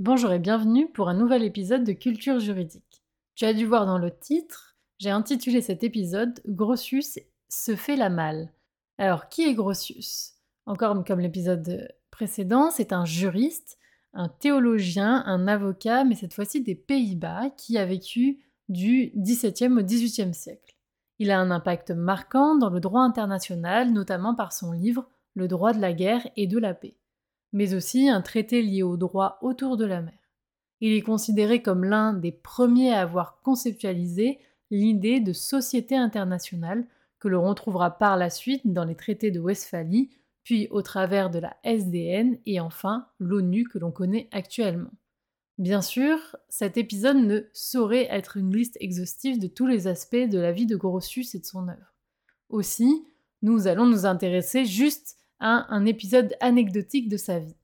Bonjour et bienvenue pour un nouvel épisode de Culture juridique. Tu as dû voir dans le titre, j'ai intitulé cet épisode Grotius se fait la malle. Alors, qui est Grotius? Encore comme l'épisode précédent, c'est un juriste, un théologien, un avocat, mais cette fois-ci des Pays-Bas, qui a vécu du XVIIe au XVIIIe siècle. Il a un impact marquant dans le droit international, notamment par son livre Le droit de la guerre et de la paix mais aussi un traité lié au droit autour de la mer. Il est considéré comme l'un des premiers à avoir conceptualisé l'idée de société internationale que l'on retrouvera par la suite dans les traités de Westphalie, puis au travers de la SDN et enfin l'ONU que l'on connaît actuellement. Bien sûr, cet épisode ne saurait être une liste exhaustive de tous les aspects de la vie de Grotius et de son œuvre. Aussi, nous allons nous intéresser juste un épisode anecdotique de sa vie.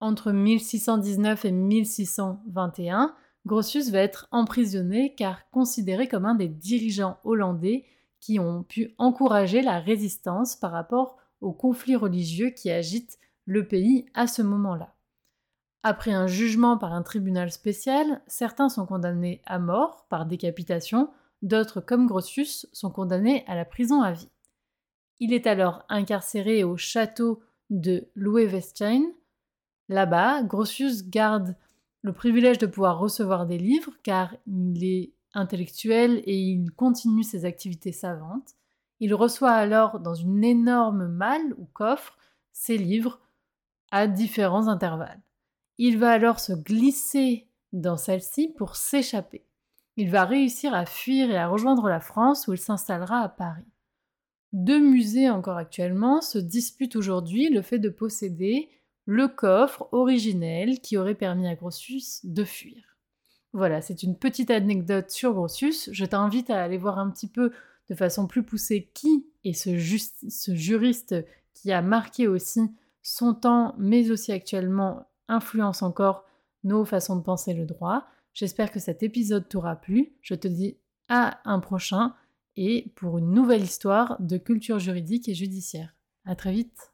Entre 1619 et 1621, Grotius va être emprisonné car considéré comme un des dirigeants hollandais qui ont pu encourager la résistance par rapport aux conflits religieux qui agitent le pays à ce moment-là. Après un jugement par un tribunal spécial, certains sont condamnés à mort par décapitation, d'autres comme Grotius sont condamnés à la prison à vie. Il est alors incarcéré au château de Louis-Weststein. Là-bas, Grotius garde le privilège de pouvoir recevoir des livres car il est intellectuel et il continue ses activités savantes. Il reçoit alors dans une énorme malle ou coffre ses livres à différents intervalles. Il va alors se glisser dans celle-ci pour s'échapper. Il va réussir à fuir et à rejoindre la France où il s'installera à Paris. Deux musées encore actuellement se disputent aujourd'hui le fait de posséder le coffre originel qui aurait permis à Grotius de fuir. Voilà, c'est une petite anecdote sur Grotius. Je t'invite à aller voir un petit peu de façon plus poussée qui est ce, ce juriste qui a marqué aussi son temps, mais aussi actuellement influence encore nos façons de penser le droit. J'espère que cet épisode t'aura plu. Je te dis à un prochain et pour une nouvelle histoire de culture juridique et judiciaire. À très vite!